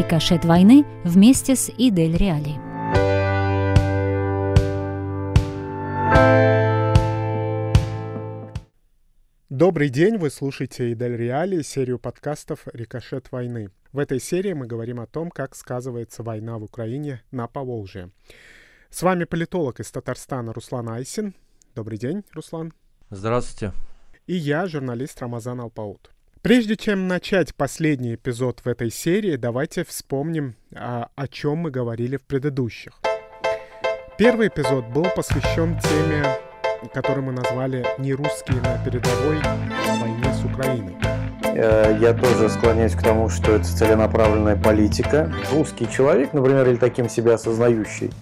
Рикошет войны вместе с Идель Реали. Добрый день, вы слушаете Идель Реали, серию подкастов «Рикошет войны». В этой серии мы говорим о том, как сказывается война в Украине на Поволжье. С вами политолог из Татарстана Руслан Айсин. Добрый день, Руслан. Здравствуйте. И я, журналист Рамазан Алпаут. Прежде чем начать последний эпизод в этой серии, давайте вспомним, о, о чем мы говорили в предыдущих. Первый эпизод был посвящен теме, которую мы назвали «Не русские на передовой в войне с Украиной». Э, я тоже склоняюсь к тому, что это целенаправленная политика. Русский человек, например, или таким себя осознающий,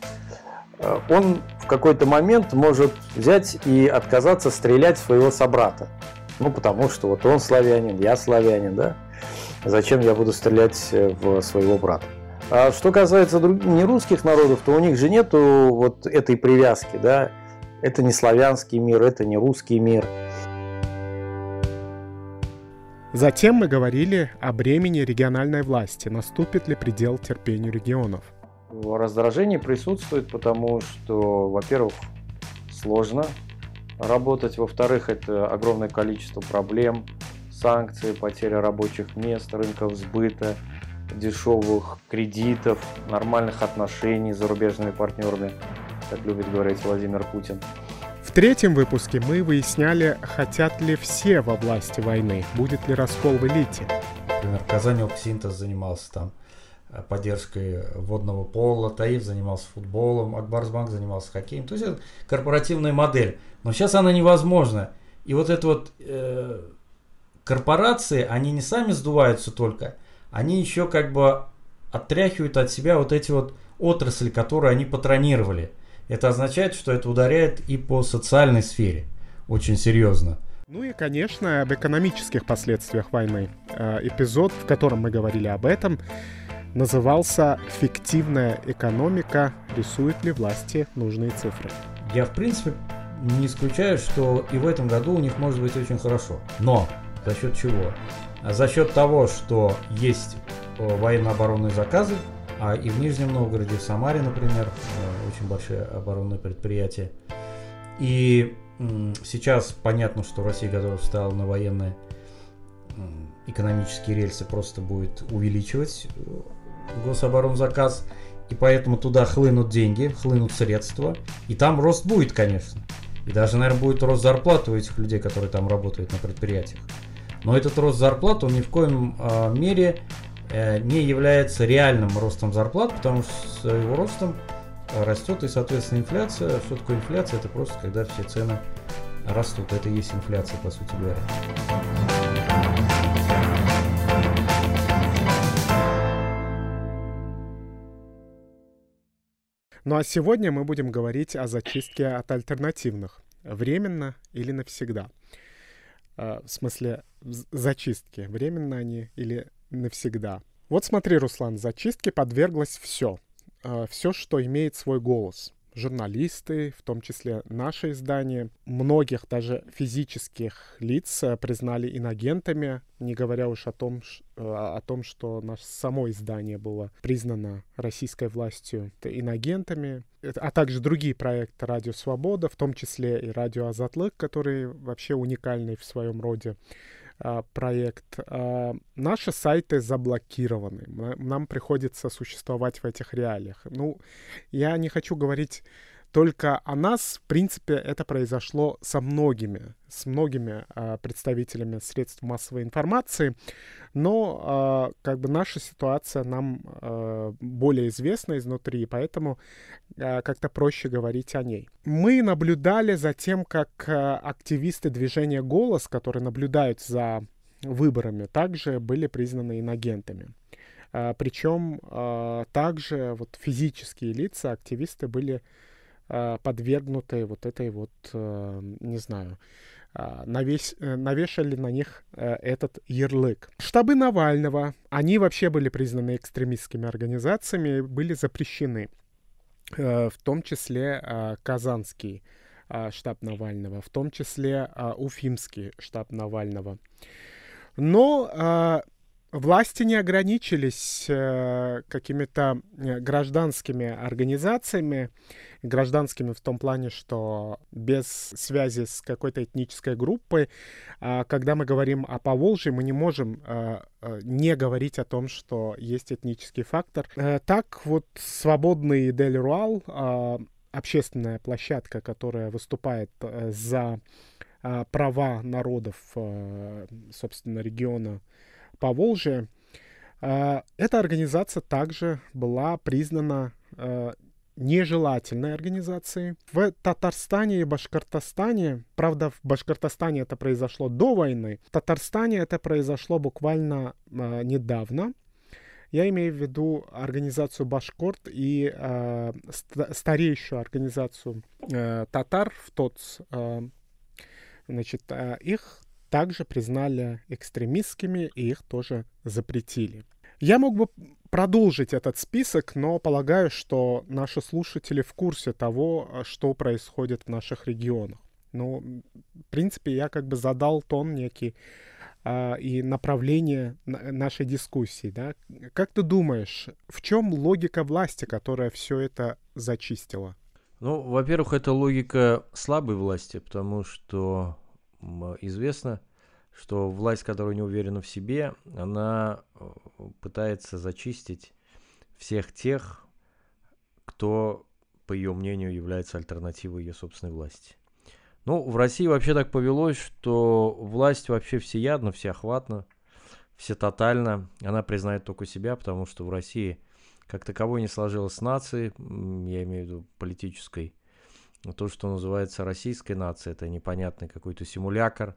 э, он в какой-то момент может взять и отказаться стрелять своего собрата. Ну, потому что вот он славянин, я славянин, да? Зачем я буду стрелять э, в своего брата? А что касается друг... нерусских народов, то у них же нету вот этой привязки, да? Это не славянский мир, это не русский мир. Затем мы говорили о бремени региональной власти. Наступит ли предел терпению регионов? Раздражение присутствует, потому что, во-первых, сложно работать, во-вторых, это огромное количество проблем, санкции, потеря рабочих мест, рынков сбыта, дешевых кредитов, нормальных отношений с зарубежными партнерами, как любит говорить Владимир Путин. В третьем выпуске мы выясняли, хотят ли все во власти войны, будет ли раскол в элите. Например, Казань Оксинтез занимался там поддержкой водного пола, Таиф занимался футболом, Акбарсбанк занимался хоккеем. То есть это корпоративная модель. Но сейчас она невозможна. И вот это вот э, корпорации, они не сами сдуваются только, они еще как бы оттряхивают от себя вот эти вот отрасли, которые они патронировали. Это означает, что это ударяет и по социальной сфере очень серьезно. Ну и, конечно, об экономических последствиях войны. Э, эпизод, в котором мы говорили об этом, назывался «Фиктивная экономика. Рисует ли власти нужные цифры?». Я, в принципе, не исключаю, что и в этом году у них может быть очень хорошо. Но за счет чего? За счет того, что есть э, военно-оборонные заказы, а и в Нижнем Новгороде, в Самаре, например, э, очень большие оборонные предприятия. И сейчас понятно, что Россия готова встала на военные экономические рельсы, просто будет увеличивать э, гособоронзаказ, и поэтому туда хлынут деньги, хлынут средства, и там рост будет, конечно. И даже, наверное, будет рост зарплаты у этих людей, которые там работают на предприятиях. Но этот рост зарплат, он ни в коем э, мере э, не является реальным ростом зарплат, потому что с его ростом растет и, соответственно, инфляция. Что такое инфляция? Это просто когда все цены растут. Это и есть инфляция, по сути говоря. Ну а сегодня мы будем говорить о зачистке от альтернативных. Временно или навсегда. А, в смысле, зачистки. Временно они или навсегда. Вот смотри, Руслан, зачистке подверглось все. А, все, что имеет свой голос журналисты, в том числе наше издание, многих даже физических лиц э, признали инагентами, не говоря уж о том, э, о том что наше само издание было признано российской властью инагентами, а также другие проекты «Радио Свобода», в том числе и «Радио Азатлык», который вообще уникальный в своем роде проект. А, наши сайты заблокированы. Нам приходится существовать в этих реалиях. Ну, я не хочу говорить только о нас, в принципе, это произошло со многими, с многими э, представителями средств массовой информации, но э, как бы наша ситуация нам э, более известна изнутри, поэтому э, как-то проще говорить о ней. Мы наблюдали за тем, как э, активисты движения «Голос», которые наблюдают за выборами, также были признаны инагентами. Причем также вот физические лица, активисты были подвергнуты вот этой вот, э, не знаю, э, навесь, навешали на них этот ярлык. Штабы Навального, они вообще были признаны экстремистскими организациями, были запрещены, в том числе Казанский штаб Навального, в том числе Уфимский штаб Навального. Но власти не ограничились э, какими-то э, гражданскими организациями, гражданскими в том плане, что без связи с какой-то этнической группой, э, когда мы говорим о Поволжье, мы не можем э, э, не говорить о том, что есть этнический фактор. Э, так вот свободный Дель Руал, э, общественная площадка, которая выступает э, за э, права народов, э, собственно, региона Поволжья, э, эта организация также была признана э, нежелательной организацией. В Татарстане и Башкортостане, правда, в Башкортостане это произошло до войны, в Татарстане это произошло буквально э, недавно. Я имею в виду организацию Башкорт и э, ст- старейшую организацию э, татар в тот, э, значит, э, их также признали экстремистскими и их тоже запретили. Я мог бы продолжить этот список, но полагаю, что наши слушатели в курсе того, что происходит в наших регионах. Ну, в принципе, я как бы задал тон некий а, и направление нашей дискуссии. Да? Как ты думаешь, в чем логика власти, которая все это зачистила? Ну, во-первых, это логика слабой власти, потому что известно, что власть, которая не уверена в себе, она э, пытается зачистить всех тех, кто, по ее мнению, является альтернативой ее собственной власти. Ну, в России вообще так повелось, что власть вообще всеядна, всеохватна, всетотальна. Она признает только себя, потому что в России как таковой не сложилась нации, я имею в виду политической. То, что называется российской нацией, это непонятный какой-то симулятор.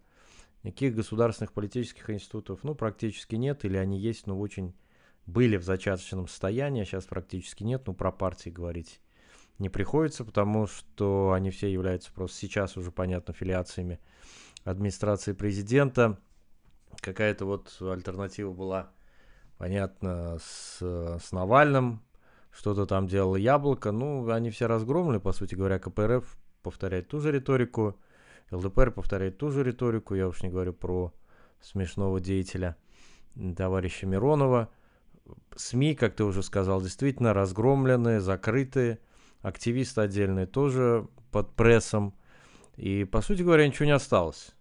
Никаких государственных политических институтов, ну, практически нет, или они есть, но очень были в зачаточном состоянии, а сейчас практически нет, ну, про партии говорить не приходится, потому что они все являются просто сейчас уже, понятно, филиациями администрации президента. Какая-то вот альтернатива была, понятно, с, с Навальным, что-то там делало Яблоко. Ну, они все разгромлены, по сути говоря, КПРФ повторяет ту же риторику, ЛДПР повторяет ту же риторику, я уж не говорю про смешного деятеля товарища Миронова. СМИ, как ты уже сказал, действительно разгромленные, закрытые – активисты отдельные тоже под прессом. И, по сути говоря, ничего не осталось.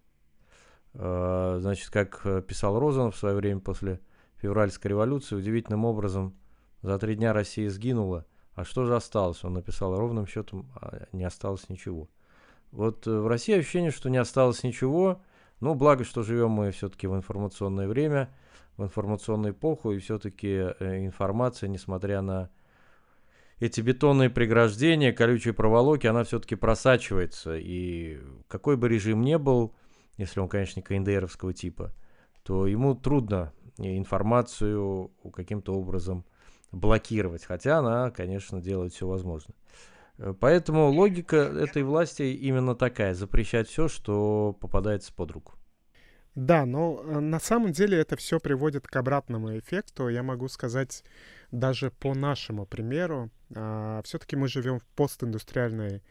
А, значит, как писал Розанов в свое время после февральской революции, удивительным образом за три дня Россия сгинула. А что же осталось? Он написал ровным счетом, а не осталось ничего. Вот э, в России ощущение, что не осталось ничего. Ну, благо, что живем мы все-таки в информационное время, в информационную эпоху, и все-таки э, информация, несмотря на эти бетонные преграждения, колючие проволоки, она все-таки просачивается. И какой бы режим ни был, если он, конечно, не КНДРовского типа, то ему трудно информацию каким-то образом блокировать. Хотя она, конечно, делает все возможное. Поэтому логика этой власти именно такая. Запрещать все, что попадается под руку. Да, но э, на самом деле это все приводит к обратному эффекту. Я могу сказать даже по нашему примеру. А, все-таки мы живем в постиндустриальной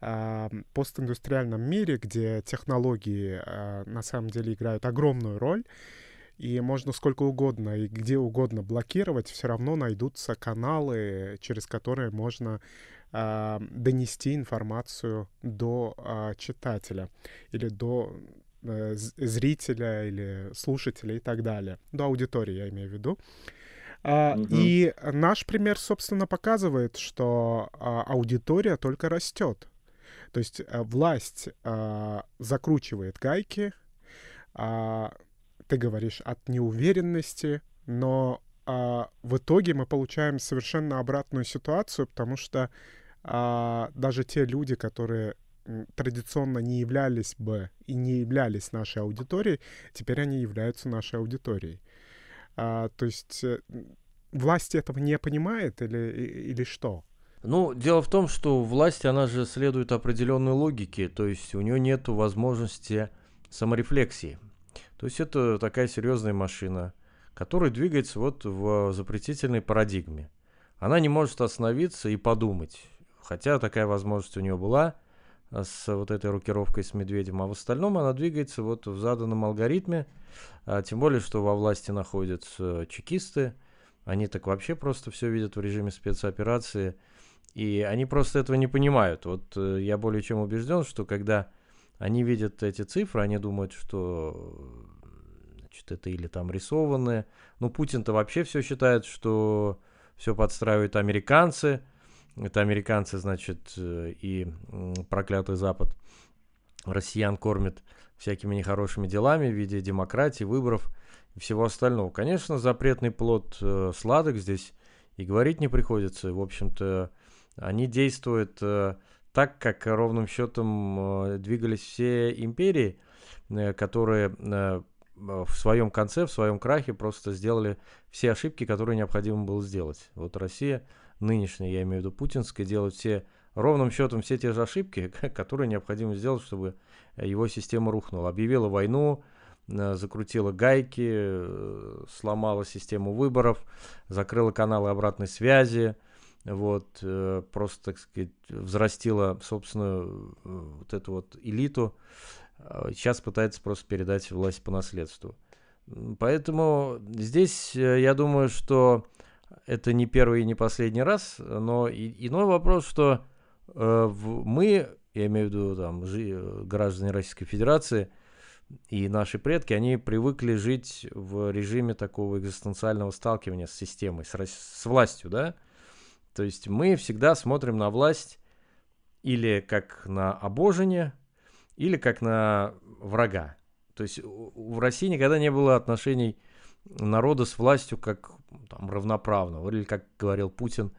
а, постиндустриальном мире, где технологии а, на самом деле играют огромную роль, и можно сколько угодно и где угодно блокировать, все равно найдутся каналы, через которые можно а, донести информацию до а, читателя или до Э, зрителя или слушателя и так далее. До аудитории, я имею в виду. Uh, И наш пример, собственно, показывает, что uh, аудитория только растет. То есть uh, власть закручивает гайки, ты говоришь от неуверенности, но в итоге мы получаем совершенно обратную ситуацию, потому что даже те люди, которые традиционно не являлись бы и не являлись нашей аудиторией, теперь они являются нашей аудиторией. А, то есть э, власть этого не понимает или, или что? Ну, дело в том, что власть, она же следует определенной логике, то есть у нее нет возможности саморефлексии. То есть это такая серьезная машина, которая двигается вот в запретительной парадигме. Она не может остановиться и подумать. Хотя такая возможность у нее была, с вот этой рокировкой с Медведем, а в остальном она двигается вот в заданном алгоритме, а, тем более, что во власти находятся чекисты, они так вообще просто все видят в режиме спецоперации, и они просто этого не понимают. Вот э, я более чем убежден, что когда они видят эти цифры, они думают, что значит, это или там рисованное. Ну, Путин-то вообще все считает, что все подстраивают американцы – это американцы, значит, и проклятый Запад россиян кормит всякими нехорошими делами в виде демократии, выборов и всего остального. Конечно, запретный плод э, сладок здесь и говорить не приходится. В общем-то, они действуют э, так, как ровным счетом э, двигались все империи, э, которые э, в своем конце, в своем крахе просто сделали все ошибки, которые необходимо было сделать. Вот Россия нынешняя, я имею в виду путинская, делает все ровным счетом все те же ошибки, которые необходимо сделать, чтобы его система рухнула. Объявила войну, закрутила гайки, сломала систему выборов, закрыла каналы обратной связи, вот, э, просто, так сказать, взрастила собственную вот эту вот элиту, сейчас пытается просто передать власть по наследству. Поэтому здесь я думаю, что это не первый и не последний раз, но и, иной вопрос, что э, мы, я имею в виду там, граждане Российской Федерации и наши предки, они привыкли жить в режиме такого экзистенциального сталкивания с системой, с властью, да? То есть мы всегда смотрим на власть или как на обожение, или как на врага. То есть в России никогда не было отношений народа с властью как там, равноправного. Или, как говорил Путин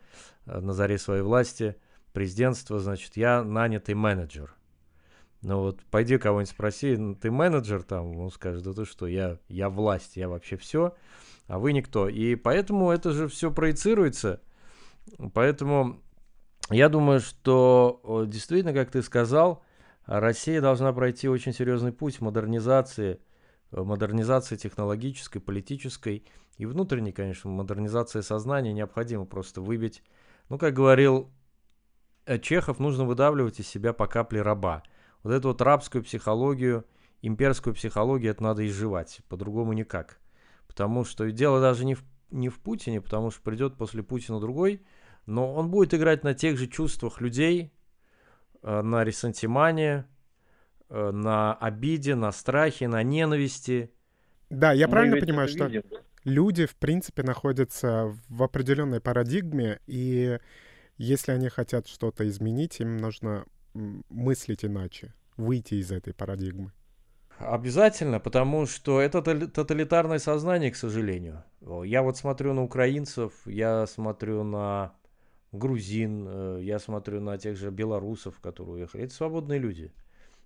э, на заре своей власти, президентство, значит, я нанятый менеджер. Ну вот пойди кого-нибудь спроси, ну, ты менеджер там, он скажет, да ты что, я, я власть, я вообще все, а вы никто. И поэтому это же все проецируется. Поэтому я думаю, что действительно, как ты сказал, Россия должна пройти очень серьезный путь модернизации Э, модернизации технологической, политической и внутренней, конечно, модернизации сознания необходимо просто выбить. Ну, как говорил э, Чехов, нужно выдавливать из себя по капле раба. Вот эту вот рабскую психологию, имперскую психологию, это надо изживать, по-другому никак. Потому что дело даже не в, не в Путине, потому что придет после Путина другой, но он будет играть на тех же чувствах людей, э, на ресентимане, Э, на обиде, на страхе, на ненависти. Да, я Мы правильно понимаю, что видим. люди, в принципе, находятся в определенной парадигме, и если они хотят что-то изменить, им нужно мыслить иначе, выйти из этой парадигмы. Обязательно, потому что это тоталитарное сознание, к сожалению. Я вот смотрю на украинцев, я смотрю на грузин, э, я смотрю на тех же белорусов, которые уехали. Это свободные люди.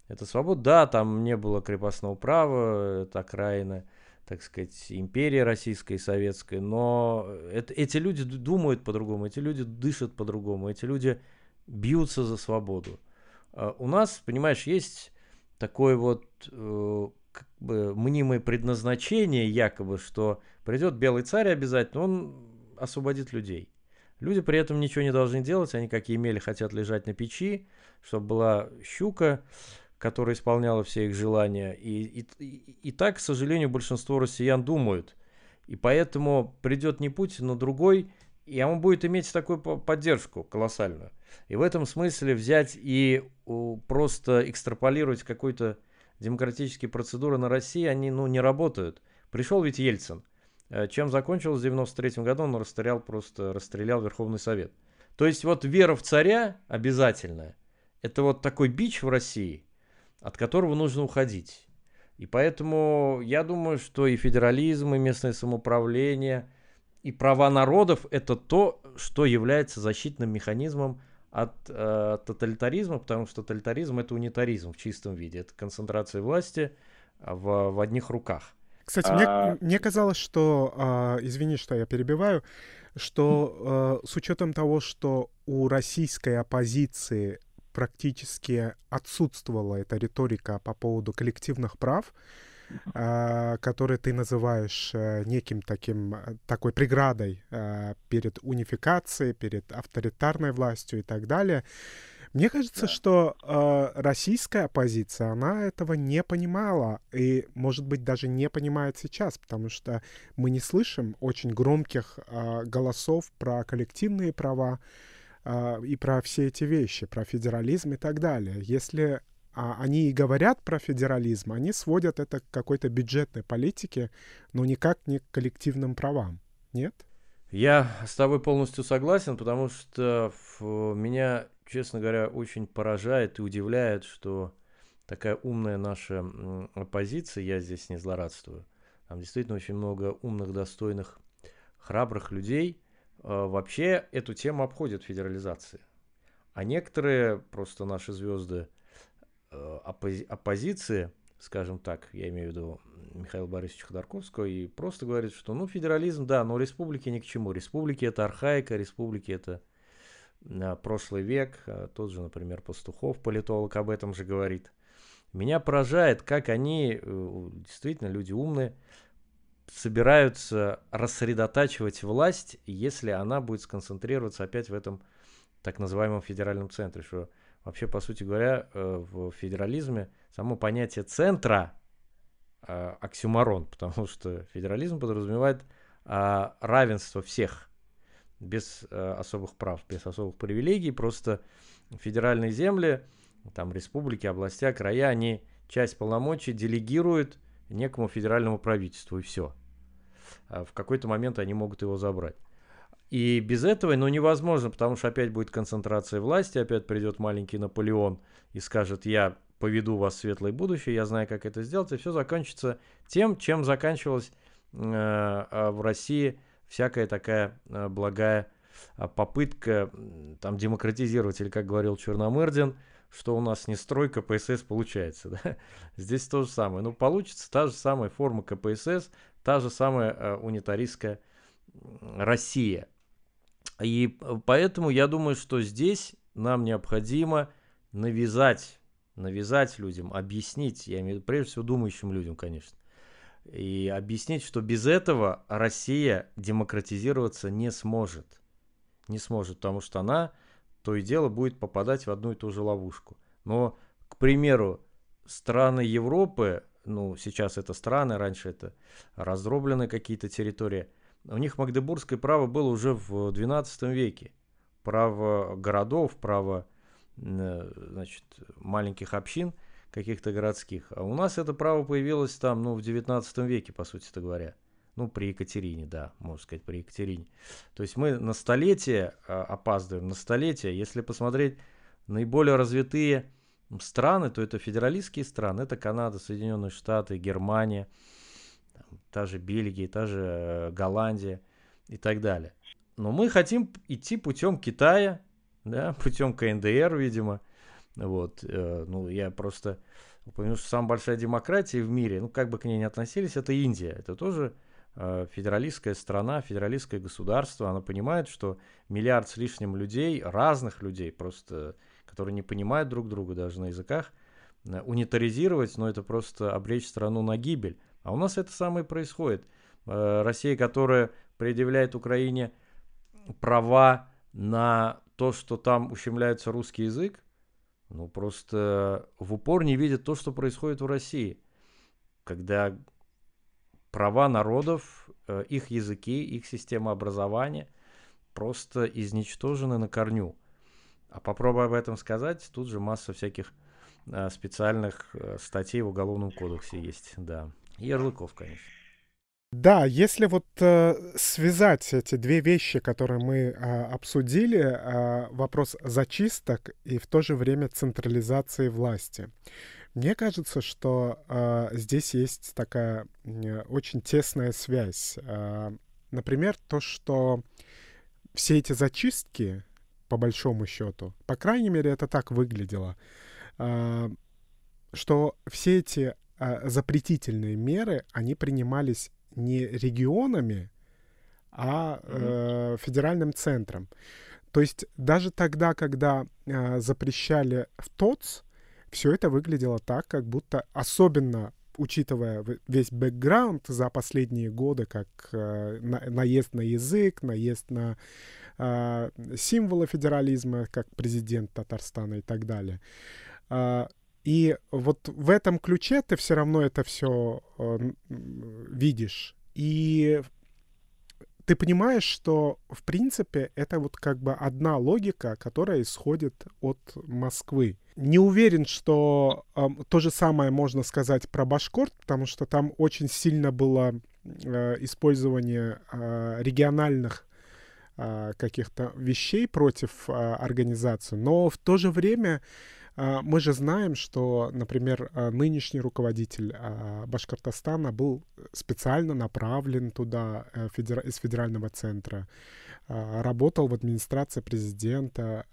Это свобода, да, там не было крепостного права, это окраина, так сказать, империи российской советской, но это, эти люди думают по-другому, эти люди дышат по-другому, эти люди бьются за свободу. А у нас, понимаешь, есть такое вот э, как бы мнимое предназначение, якобы, что придет белый царь обязательно, он освободит людей. Люди при этом ничего не должны делать, они, как имели, хотят лежать на печи, чтобы была щука, которая исполняла все их желания. И, и, и так, к сожалению, большинство россиян думают. И поэтому придет не Путин, но другой, и он будет иметь такую поддержку колоссальную. И в этом смысле взять и просто экстраполировать какой-то демократические процедуры на России, они ну, не работают. Пришел ведь Ельцин. Э, чем закончилось в 93 году, он расстрелял просто, расстрелял Верховный Совет. То есть вот вера в царя обязательная. Это вот такой бич в России – от которого нужно уходить. И поэтому я думаю, что и федерализм, и местное самоуправление, и права народов – это то, что является защитным механизмом от э, тоталитаризма, потому что тоталитаризм – это унитаризм в чистом виде, это концентрация власти в, в одних руках. Кстати, а... мне, мне казалось, что, э, извини, что я перебиваю, что э, с учетом того, что у российской оппозиции практически отсутствовала эта риторика по поводу коллективных прав, э, которые ты называешь э, неким таким, э, такой преградой э, перед унификацией, перед авторитарной властью и так далее. Мне кажется, да. что э, российская оппозиция, она этого не понимала и, может быть, даже не понимает сейчас, потому что мы не слышим очень громких э, голосов про коллективные права э, и про все эти вещи, про федерализм и так далее. Если а они и говорят про федерализм, они сводят это к какой-то бюджетной политике, но никак не к коллективным правам. Нет? Я с тобой полностью согласен, потому что меня честно говоря, очень поражает и удивляет, что такая умная наша оппозиция, я здесь не злорадствую, там действительно очень много умных, достойных, храбрых людей, а, вообще эту тему обходят федерализации. А некоторые просто наши звезды а, оппози- оппозиции, скажем так, я имею в виду Михаила Борисовича Ходорковского, и просто говорят, что ну федерализм, да, но республики ни к чему. Республики это архаика, республики это прошлый век, э, тот же, например, Пастухов, политолог, об этом же говорит. Меня поражает, как они, э, действительно, люди умные, собираются рассредотачивать власть, если она будет сконцентрироваться опять в этом так называемом федеральном центре, что вообще, по сути говоря, э, в федерализме само понятие центра оксюмарон, потому что федерализм подразумевает а, равенство всех – без э, особых прав, без особых привилегий, просто федеральные земли, там республики, областя, края, они часть полномочий делегируют некому федеральному правительству, и все. А в какой-то момент они могут его забрать. И без этого, ну, невозможно, потому что опять будет концентрация власти, опять придет маленький Наполеон и скажет, я поведу вас в светлое будущее, я знаю, как это сделать, и все закончится тем, чем заканчивалось э, э, в России всякая такая э, благая а, попытка там демократизировать, или как говорил Черномырдин, что у нас не строй КПСС получается. Да? Здесь то же самое. Ну, получится та же самая форма КПСС, та же самая э, унитаристская Россия. И поэтому я думаю, что здесь нам необходимо навязать, навязать людям, объяснить, я имею в виду прежде всего думающим людям, конечно, и объяснить, что без этого Россия демократизироваться не сможет. Не сможет, потому что она то и дело будет попадать в одну и ту же ловушку. Но, к примеру, страны Европы, ну, сейчас это страны, раньше это раздробленные какие-то территории, у них магдебургское право было уже в XII веке. Право городов, право э, значит, маленьких общин – каких-то городских. А у нас это право появилось там, ну, в 19 веке, по сути говоря. Ну, при Екатерине, да, можно сказать, при Екатерине. То есть мы на столетие а, опаздываем, на столетие. Если посмотреть наиболее развитые страны, то это федералистские страны. Это Канада, Соединенные Штаты, Германия, там, та же Бельгия, та же э, Голландия и так далее. Но мы хотим идти путем Китая, да, путем КНДР, видимо, вот, э, ну, я просто упомянул, что самая большая демократия в мире, ну, как бы к ней не относились, это Индия. Это тоже э, федералистская страна, федералистское государство. Она понимает, что миллиард с лишним людей, разных людей, просто, которые не понимают друг друга даже на языках, э, унитаризировать, но это просто обречь страну на гибель. А у нас это самое происходит. Россия, которая предъявляет Украине права на то, что там ущемляется русский язык, ну, просто в упор не видят то, что происходит в России. Когда права народов, э, их языки, их система образования просто изничтожены на корню. А попробуй об этом сказать, тут же масса всяких э, специальных э, статей в Уголовном кодексе есть, да. Ярлыков, конечно. Да, если вот э, связать эти две вещи, которые мы э, обсудили, э, вопрос зачисток и в то же время централизации власти. Мне кажется, что э, здесь есть такая э, очень тесная связь. Э, например, то, что все эти зачистки, по большому счету, по крайней мере, это так выглядело, э, что все эти запретительные меры, они принимались не регионами, а э, федеральным центром. То есть даже тогда, когда э, запрещали в ТОЦ, все это выглядело так, как будто особенно учитывая весь бэкграунд за последние годы, как э, наезд на язык, наезд на э, символы федерализма, как президент Татарстана и так далее. Э, и вот в этом ключе ты все равно это все э, видишь. И ты понимаешь, что, в принципе, это вот как бы одна логика, которая исходит от Москвы. Не уверен, что э, то же самое можно сказать про Башкорт, потому что там очень сильно было э, использование э, региональных э, каких-то вещей против э, организации, но в то же время мы же знаем, что, например, а, нынешний руководитель а, Башкортостана был специально направлен туда э, из федерального центра, работал в администрации президента,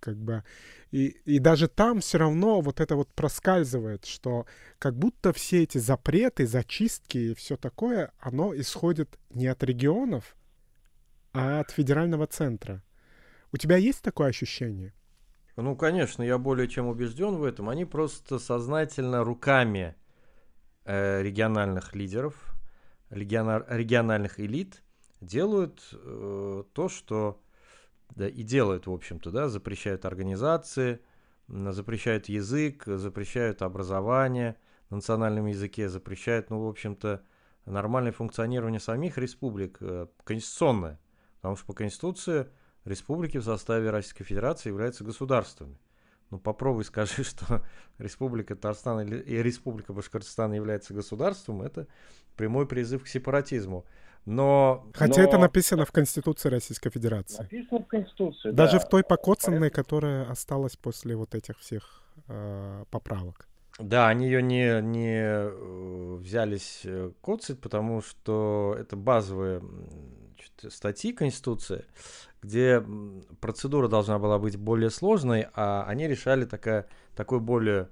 как бы и, и даже там все равно вот это вот проскальзывает, что как будто все эти запреты, зачистки и все такое, оно исходит не от регионов, а от федерального центра. У тебя есть такое ощущение? Ну, конечно, я более чем убежден в этом. Они просто сознательно руками э, региональных лидеров, региона, региональных элит делают э, то, что да, и делают, в общем-то, да, запрещают организации, запрещают язык, запрещают образование на национальном языке, запрещают, ну, в общем-то, нормальное функционирование самих республик, э, конституционное. Потому что по Конституции республики в составе Российской Федерации являются государствами. Ну попробуй скажи, что Республика Татарстан и Республика Башкортостан являются государством, это прямой призыв к сепаратизму. Но, Хотя но... это написано в Конституции Российской Федерации. Написано в Конституции, Даже да. в той покоцанной, Поэтому... которая осталась после вот этих всех э, поправок. Да, они ее не, не э, взялись э, коцать, потому что это базовые статьи Конституции, где процедура должна была быть более сложной, а они решали такая, такую более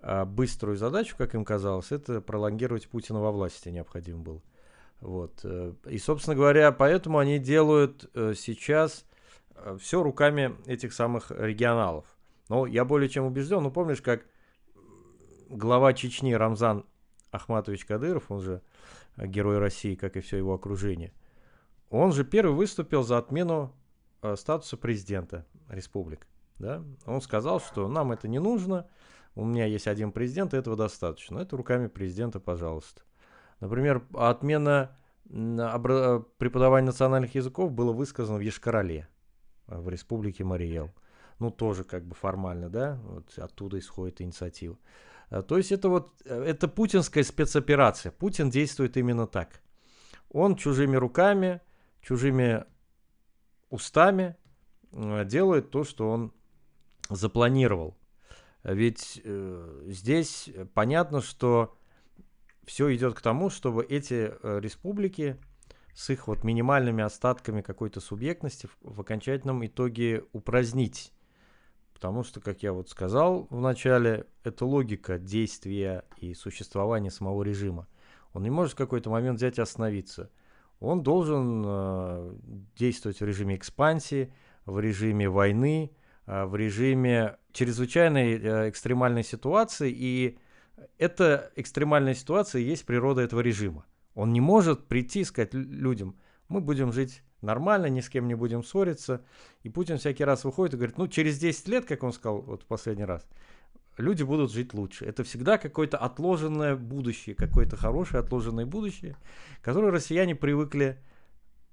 а, быструю задачу, как им казалось, это пролонгировать Путина во власти необходимо было. Вот. Э, и, собственно говоря, поэтому они делают э, сейчас э, все руками этих самых регионалов. Но я более чем убежден, ну помнишь, как глава Чечни Рамзан Ахматович Кадыров, он же герой России, как и все его окружение, он же первый выступил за отмену Э, статуса президента республик. Да? Он сказал, что нам это не нужно, у меня есть один президент, и этого достаточно. Это руками президента, пожалуйста. Например, отмена преподавания национальных языков было высказано в Ешкарале, э, в республике Мариэл. Ну, тоже как бы формально, да, вот оттуда исходит инициатива. Э, то есть это вот, это путинская спецоперация. Путин действует именно так. Он чужими руками, чужими устами э, делает то, что он запланировал. Ведь э, здесь понятно, что все идет к тому, чтобы эти э, республики с их вот минимальными остатками какой-то субъектности в, в окончательном итоге упразднить. Потому что, как я вот сказал в начале, это логика действия и существования самого режима. Он не может в какой-то момент взять и остановиться – он должен э, действовать в режиме экспансии, в режиме войны, э, в режиме чрезвычайной э, экстремальной ситуации, и эта экстремальная ситуация и есть природа этого режима. Он не может прийти и сказать людям, мы будем жить нормально, ни с кем не будем ссориться. И Путин всякий раз выходит и говорит, ну, через 10 лет, как он сказал вот в последний раз, люди будут жить лучше. Это всегда какое-то отложенное будущее, какое-то хорошее отложенное будущее, которое россияне привыкли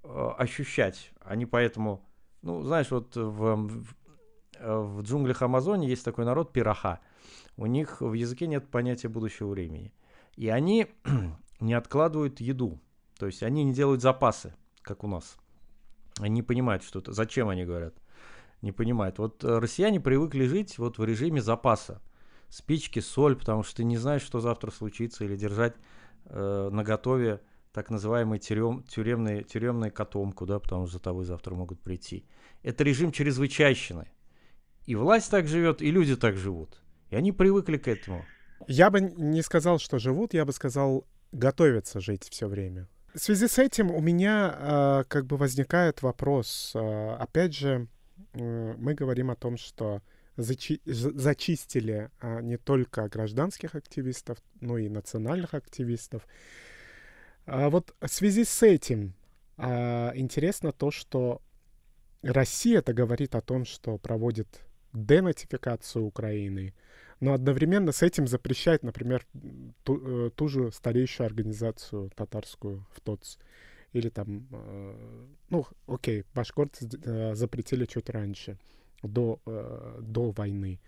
э, ощущать. Они поэтому, ну, знаешь, вот в, в, в джунглях Амазонии есть такой народ пираха. У них в языке нет понятия будущего времени. И они не откладывают еду. То есть они не делают запасы, как у нас. Они не понимают, что это. Зачем они говорят? Не понимают. Вот э, россияне привыкли жить вот в режиме запаса спички, соль, потому что ты не знаешь, что завтра случится, или держать э, на готове так называемый тюрем, тюремный, тюремную котомку, да, потому что за тобой завтра могут прийти. Это режим чрезвычайщины. И власть так живет, и люди так живут. И они привыкли к этому. Я бы не сказал, что живут, я бы сказал, готовятся жить все время. В связи с этим у меня э, как бы возникает вопрос. Э, опять же, э, мы говорим о том, что зачи зачистили а, не только гражданских активистов, но и национальных активистов. А вот в связи с этим а, интересно то, что Россия это говорит о том, что проводит денатификацию Украины, но одновременно с этим запрещает, например, ту, э, ту же старейшую организацию татарскую в ТОЦ. Или там, э, ну, окей, башкорты э, запретили чуть раньше, до, до войны.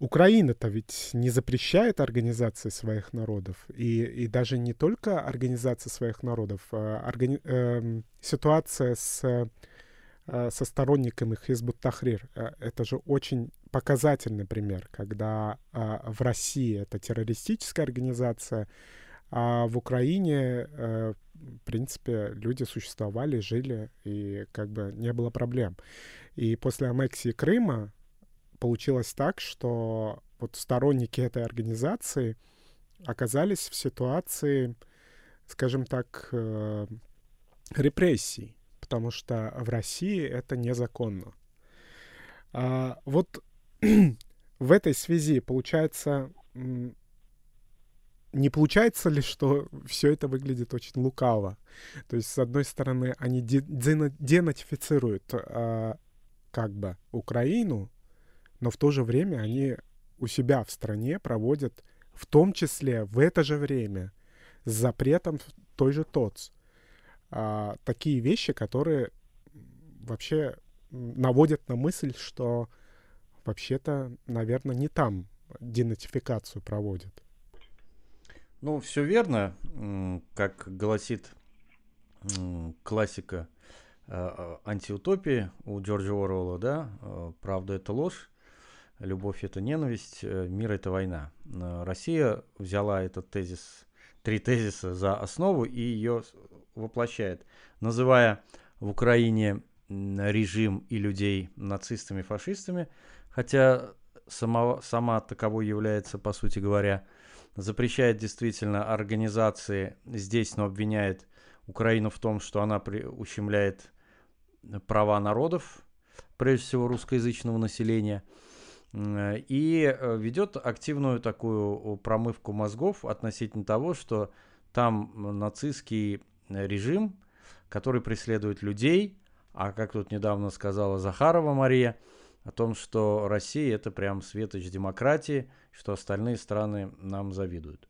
Украина-то ведь не запрещает организации своих народов. И, и даже не только организация своих народов. А органи... э, ситуация с Э, со сторонниками Хизбут Тахрир. Э, это же очень показательный пример, когда э, в России это террористическая организация, а в Украине, в принципе, люди существовали, жили, и как бы не было проблем. И после аннексии Крыма получилось так, что вот сторонники этой организации оказались в ситуации, скажем так, репрессий потому что в России это незаконно. А, вот в этой связи получается, не получается ли, что все это выглядит очень лукаво? То есть, с одной стороны, они денатифицируют а, как бы Украину, но в то же время они у себя в стране проводят, в том числе в это же время, с запретом той же ТОЦ а, такие вещи, которые вообще наводят на мысль, что вообще-то, наверное, не там денатификацию проводят. Ну, все верно, как гласит классика а, а, антиутопии у Джорджа Оруэлла, да, правда это ложь, любовь это ненависть, э, мир это война. Россия взяла этот тезис, три тезиса за основу и ее воплощает, называя в Украине режим и людей нацистами, фашистами, хотя сама, сама таковой является, по сути говоря, запрещает действительно организации здесь, но обвиняет Украину в том, что она при, ущемляет права народов, прежде всего русскоязычного населения, и э, ведет активную такую промывку мозгов относительно того, что там нацистский режим, который преследует людей, а как тут недавно сказала Захарова Мария, о том, что Россия это прям светоч демократии, что остальные страны нам завидуют.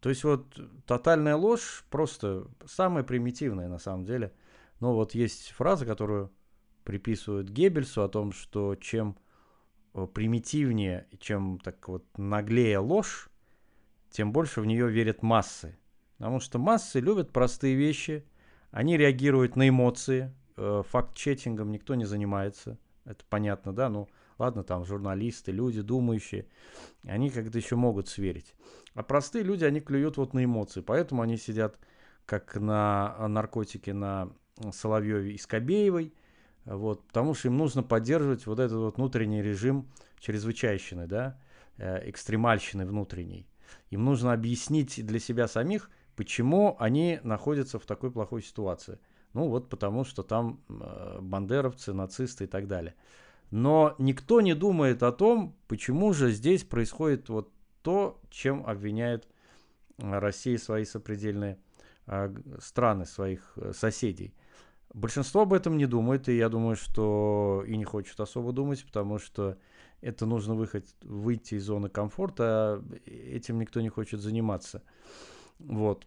То есть вот тотальная ложь просто самая примитивная на самом деле. Но вот есть фраза, которую приписывают Геббельсу о том, что чем э, примитивнее, чем так вот наглее ложь, тем больше в нее верят массы. Потому что массы любят простые вещи, они реагируют на эмоции, э, факт-чекингом никто не занимается, это понятно, да, ну ладно, там журналисты, люди думающие, они как-то еще могут сверить. А простые люди, они клюют вот на эмоции, поэтому они сидят как на наркотике на Соловьеве и Скобеевой, вот, потому что им нужно поддерживать вот этот вот внутренний режим чрезвычайщины, да, э, экстремальщины внутренней. Им нужно объяснить для себя самих – Почему они находятся в такой плохой ситуации? Ну вот потому, что там э, бандеровцы, нацисты и так далее. Но никто не думает о том, почему же здесь происходит вот то, чем обвиняет э, Россия свои сопредельные э, страны, своих соседей. Большинство об этом не думает, и я думаю, что и не хочет особо думать, потому что это нужно выходить, выйти из зоны комфорта, а этим никто не хочет заниматься. Вот.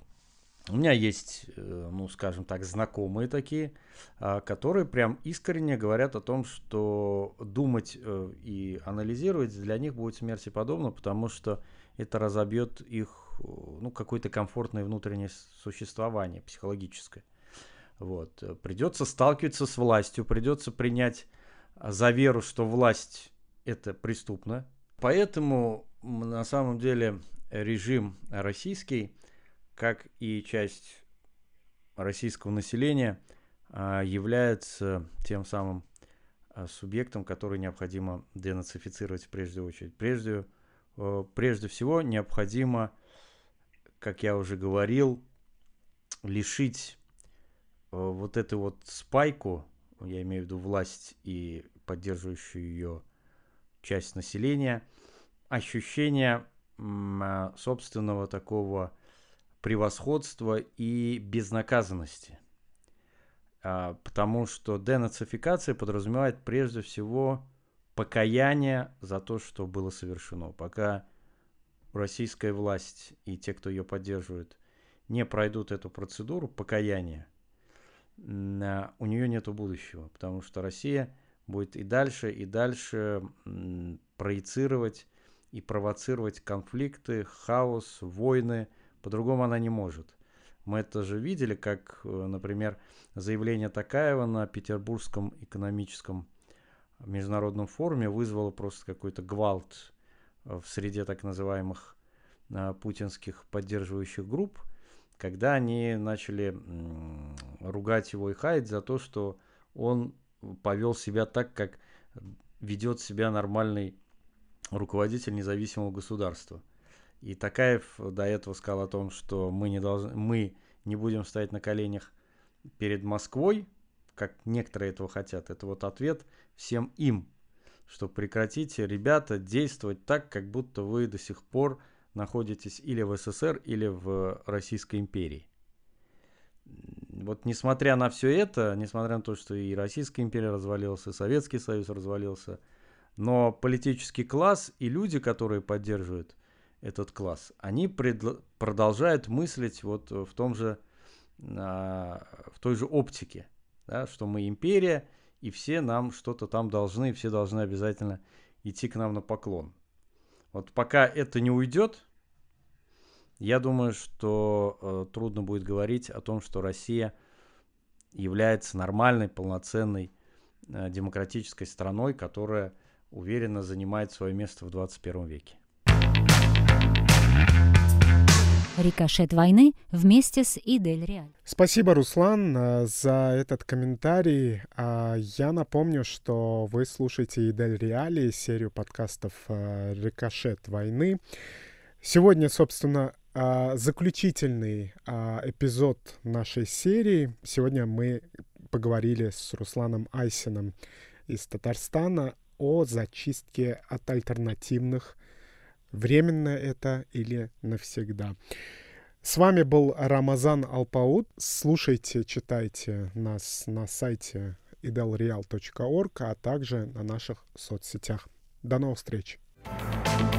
У меня есть, э, ну, скажем так, знакомые такие, а, которые прям искренне говорят о том, что думать э, и анализировать для них будет смерти подобно, потому что это разобьет их, э, ну, какое-то комфортное внутреннее существование психологическое. Вот. Придется сталкиваться с властью, придется принять за веру, что власть это преступно. Поэтому на самом деле режим российский как и часть российского населения, а, является тем самым а, субъектом, который необходимо денацифицировать в прежде очередь. Прежде, э, прежде всего необходимо, как я уже говорил, лишить э, вот эту вот спайку, я имею в виду власть и поддерживающую ее часть населения ощущение а, собственного такого превосходства и безнаказанности. А, потому что денацификация подразумевает прежде всего покаяние за то, что было совершено. Пока российская власть и те, кто ее поддерживает, не пройдут эту процедуру покаяния, а, у нее нет будущего, потому что Россия будет и дальше, и дальше проецировать и провоцировать конфликты, хаос, войны. По-другому она не может. Мы это же видели, как, э, например, заявление Такаева на Петербургском экономическом международном форуме вызвало просто какой-то гвалт э, в среде так называемых э, путинских поддерживающих групп, когда они начали ругать его и хаять за то, что он повел себя так, как ведет себя нормальный руководитель независимого государства – и Такаев до этого сказал о том, что мы не, должны, мы не будем стоять на коленях перед Москвой, как некоторые этого хотят. Это вот ответ всем им, что прекратите, ребята, действовать так, как будто вы до сих пор находитесь или в СССР, или в Российской империи. Вот несмотря на все это, несмотря на то, что и Российская империя развалилась, и Советский Союз развалился, но политический класс и люди, которые поддерживают этот класс, они пред, продолжают мыслить вот в том же, а, в той же оптике, да, что мы империя, и все нам что-то там должны, все должны обязательно идти к нам на поклон. Вот пока это не уйдет, я думаю, что э, трудно будет говорить о том, что Россия является нормальной, полноценной э, демократической страной, которая уверенно занимает свое место в 21 веке. Рикошет войны вместе с Идель Реаль. Спасибо, Руслан, э, за этот комментарий. А, я напомню, что вы слушаете Идель Реали, серию подкастов э, «Рикошет войны». Сегодня, собственно, а, заключительный эпизод нашей серии. Сегодня мы поговорили с Русланом Айсином из Татарстана о зачистке от альтернативных временно это или навсегда. С вами был Рамазан Алпаут. Слушайте, читайте нас на сайте idalreal.org, а также на наших соцсетях. До новых встреч! thank you